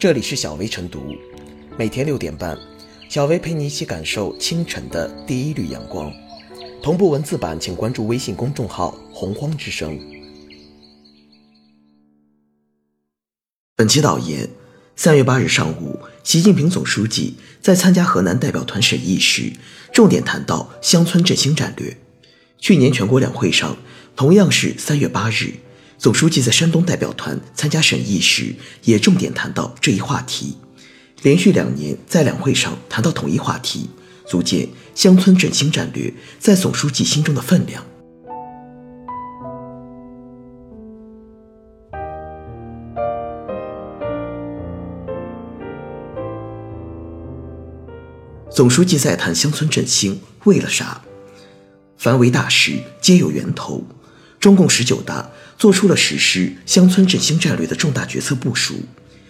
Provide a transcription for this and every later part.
这里是小薇晨读，每天六点半，小薇陪你一起感受清晨的第一缕阳光。同步文字版，请关注微信公众号“洪荒之声”。本期导言：三月八日上午，习近平总书记在参加河南代表团审议时，重点谈到乡村振兴战略。去年全国两会上，同样是三月八日。总书记在山东代表团参加审议时，也重点谈到这一话题。连续两年在两会上谈到同一话题，足见乡村振兴战略在总书记心中的分量。总书记在谈乡村振兴，为了啥？凡为大事，皆有源头。中共十九大做出了实施乡村振兴战略的重大决策部署。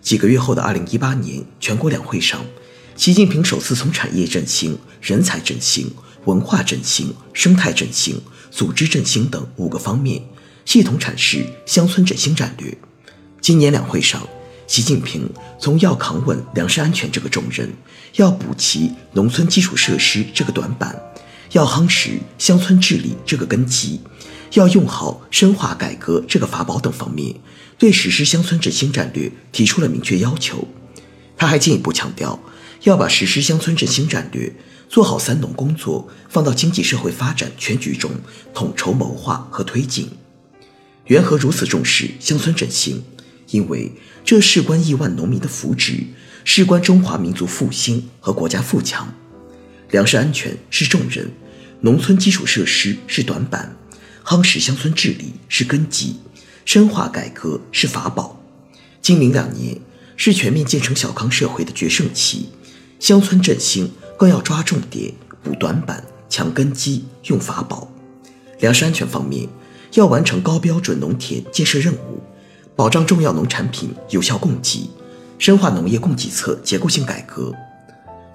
几个月后的二零一八年全国两会上，习近平首次从产业振兴、人才振兴、文化振兴、生态振兴、组织振兴等五个方面，系统阐释乡村振兴战略。今年两会上，习近平从要扛稳粮食安全这个重任，要补齐农村基础设施这个短板，要夯实乡村治理这个根基。要用好深化改革这个法宝等方面，对实施乡村振兴战略提出了明确要求。他还进一步强调，要把实施乡村振兴战略、做好“三农”工作放到经济社会发展全局中统筹谋划和推进。缘何如此重视乡村振兴？因为这事关亿万农民的福祉，事关中华民族复兴和国家富强。粮食安全是重任，农村基础设施是短板。夯实乡村治理是根基，深化改革是法宝。今明两年是全面建成小康社会的决胜期，乡村振兴更要抓重点、补短板、强根基、用法宝。粮食安全方面，要完成高标准农田建设任务，保障重要农产品有效供给，深化农业供给侧结构性改革。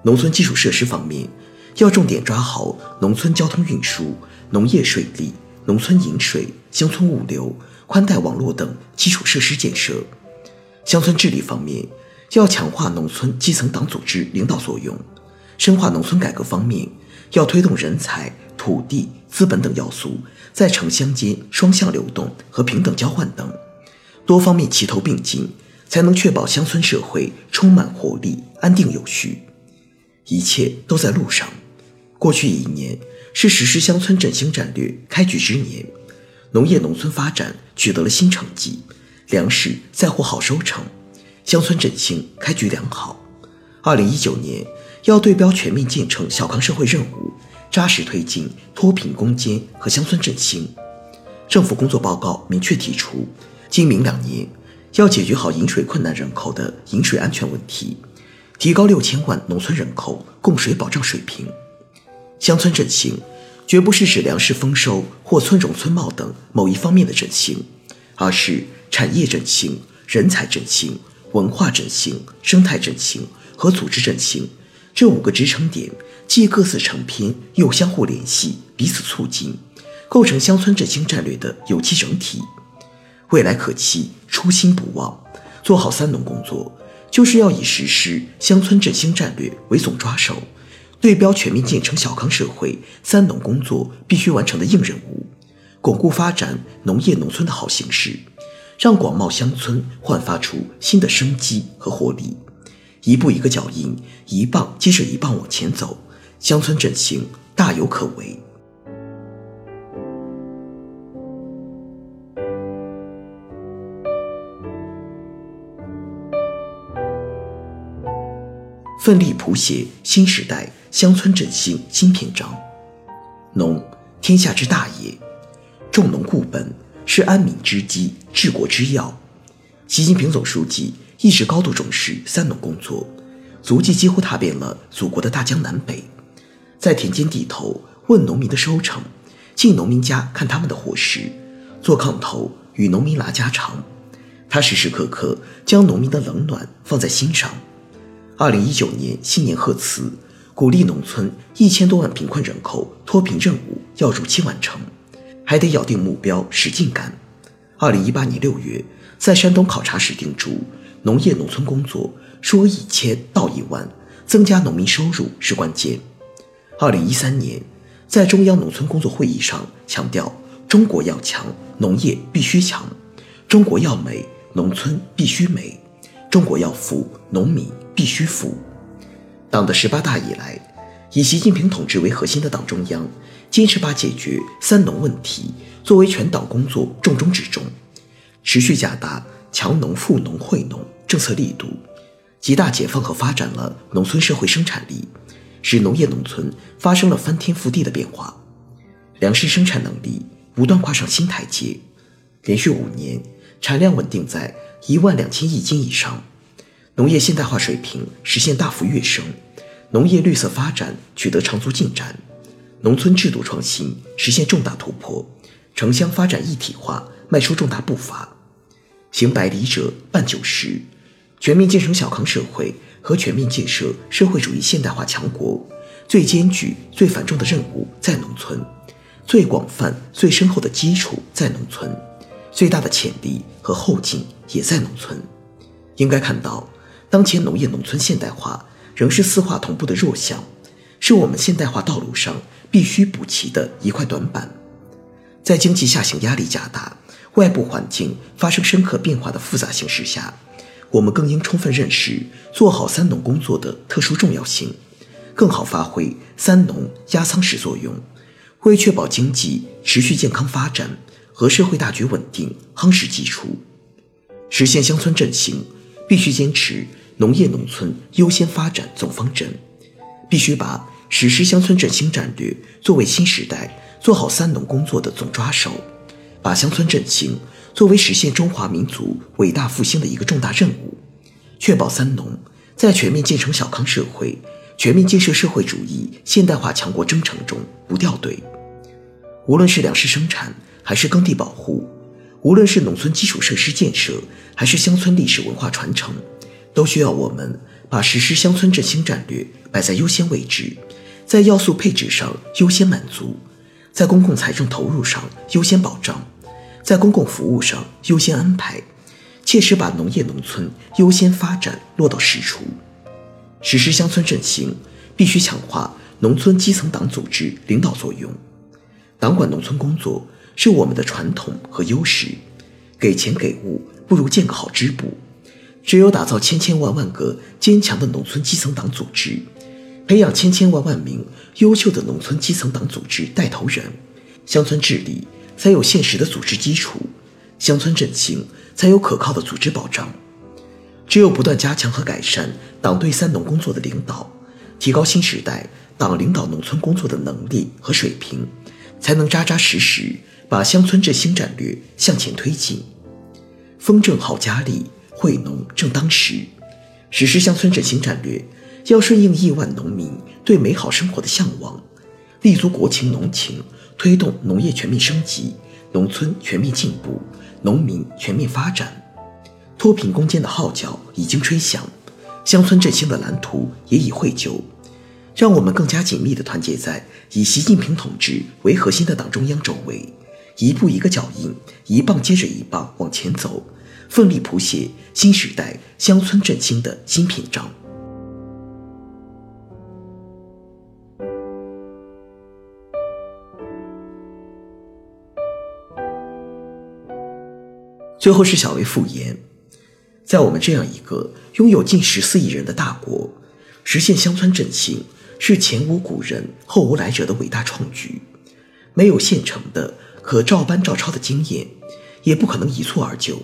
农村基础设施方面，要重点抓好农村交通运输、农业水利。农村饮水、乡村物流、宽带网络等基础设施建设；乡村治理方面，要强化农村基层党组织领导作用；深化农村改革方面，要推动人才、土地、资本等要素在城乡间双向流动和平等交换等多方面齐头并进，才能确保乡村社会充满活力、安定有序。一切都在路上。过去一年。是实施乡村振兴战略开局之年，农业农村发展取得了新成绩，粮食再获好收成，乡村振兴开局良好。二零一九年要对标全面建成小康社会任务，扎实推进脱贫攻坚和乡村振兴。政府工作报告明确提出，今明两年要解决好饮水困难人口的饮水安全问题，提高六千万农村人口供水保障水平。乡村振兴，绝不是指粮食丰收或村容村貌等某一方面的振兴，而是产业振兴、人才振兴、文化振兴、生态振兴和组织振兴这五个支撑点，既各自成篇，又相互联系，彼此促进，构成乡村振兴战略的有机整体。未来可期，初心不忘，做好“三农”工作，就是要以实施乡村振兴战略为总抓手。对标全面建成小康社会“三农”工作必须完成的硬任务，巩固发展农业农村的好形势，让广袤乡村焕发出新的生机和活力。一步一个脚印，一棒接着一棒往前走，乡村振兴大有可为。奋力谱写新时代乡村振兴新篇章。农，天下之大也，重农固本是安民之基、治国之要。习近平总书记一直高度重视“三农”工作，足迹几乎踏遍了祖国的大江南北，在田间地头问农民的收成，进农民家看他们的伙食，坐炕头与农民拉家常。他时时刻刻将农民的冷暖放在心上。二零一九年新年贺词，鼓励农村一千多万贫困人口脱贫任务要如期完成，还得咬定目标，使劲干。二零一八年六月，在山东考察时叮嘱，农业农村工作说一千道一万，增加农民收入是关键。二零一三年，在中央农村工作会议上强调，中国要强，农业必须强；中国要美，农村必须美；中国要富，农民必须富。党的十八大以来，以习近平同志为核心的党中央坚持把解决“三农”问题作为全党工作重中之重，持续加大强农、富农、惠农政策力度，极大解放和发展了农村社会生产力。使农业农村发生了翻天覆地的变化，粮食生产能力不断跨上新台阶，连续五年产量稳定在一万两千亿斤以上，农业现代化水平实现大幅跃升，农业绿色发展取得长足进展，农村制度创新实现重大突破，城乡发展一体化迈出重大步伐，行百里者半九十，全面建成小康社会。和全面建设社会主义现代化强国，最艰巨、最繁重的任务在农村，最广泛、最深厚的基础在农村，最大的潜力和后劲也在农村。应该看到，当前农业农村现代化仍是四化同步的弱项，是我们现代化道路上必须补齐的一块短板。在经济下行压力加大、外部环境发生深刻变化的复杂形势下。我们更应充分认识做好“三农”工作的特殊重要性，更好发挥“三农”压舱石作用，为确保经济持续健康发展和社会大局稳定夯实基础。实现乡村振兴，必须坚持农业农村优先发展总方针，必须把实施乡村振兴战略作为新时代做好“三农”工作的总抓手，把乡村振兴。作为实现中华民族伟大复兴的一个重大任务，确保“三农”在全面建成小康社会、全面建设社会主义现代化强国征程中不掉队。无论是粮食生产，还是耕地保护；无论是农村基础设施建设，还是乡村历史文化传承，都需要我们把实施乡村振兴战略摆在优先位置，在要素配置上优先满足，在公共财政投入上优先保障。在公共服务上优先安排，切实把农业农村优先发展落到实处。实施乡村振兴，必须强化农村基层党组织领导作用。党管农村工作是我们的传统和优势，给钱给物不如建个好支部。只有打造千千万万个坚强的农村基层党组织，培养千千万万名优秀的农村基层党组织带头人，乡村治理。才有现实的组织基础，乡村振兴才有可靠的组织保障。只有不断加强和改善党对“三农”工作的领导，提高新时代党领导农村工作的能力和水平，才能扎扎实实把乡村振兴战略向前推进。风正好家里，惠农正当时。实施乡村振兴战略，要顺应亿万农民对美好生活的向往，立足国情农情。推动农业全面升级，农村全面进步，农民全面发展。脱贫攻坚的号角已经吹响，乡村振兴的蓝图也已绘就。让我们更加紧密地团结在以习近平同志为核心的党中央周围，一步一个脚印，一棒接着一棒往前走，奋力谱写新时代乡村振兴的新篇章。最后是小薇复言，在我们这样一个拥有近十四亿人的大国，实现乡村振兴是前无古人后无来者的伟大创举，没有现成的可照搬照抄的经验，也不可能一蹴而就。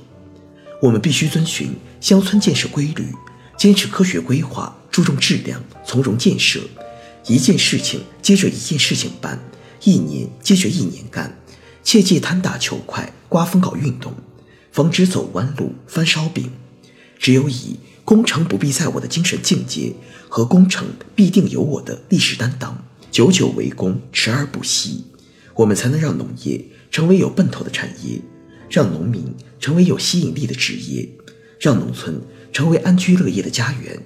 我们必须遵循乡村建设规律，坚持科学规划，注重质量，从容建设，一件事情接着一件事情办，一年接着一年干，切忌贪大求快，刮风搞运动。防止走弯路、翻烧饼，只有以“功成不必在我”的精神境界和“功成必定有我”的历史担当，久久为功、持而不息，我们才能让农业成为有奔头的产业，让农民成为有吸引力的职业，让农村成为安居乐业的家园。